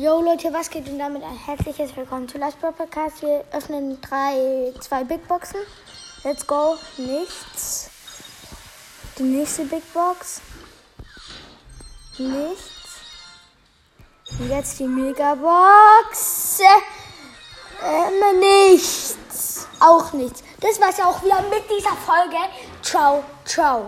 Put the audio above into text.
Yo Leute, was geht und damit ein herzliches Willkommen zu Last Pro Podcast. Wir öffnen drei, zwei Big Boxen. Let's go. Nichts. Die nächste Big Box. Nichts. Und jetzt die Megabox. Ähm, nichts. Auch nichts. Das war's auch wieder mit dieser Folge. Ciao, ciao.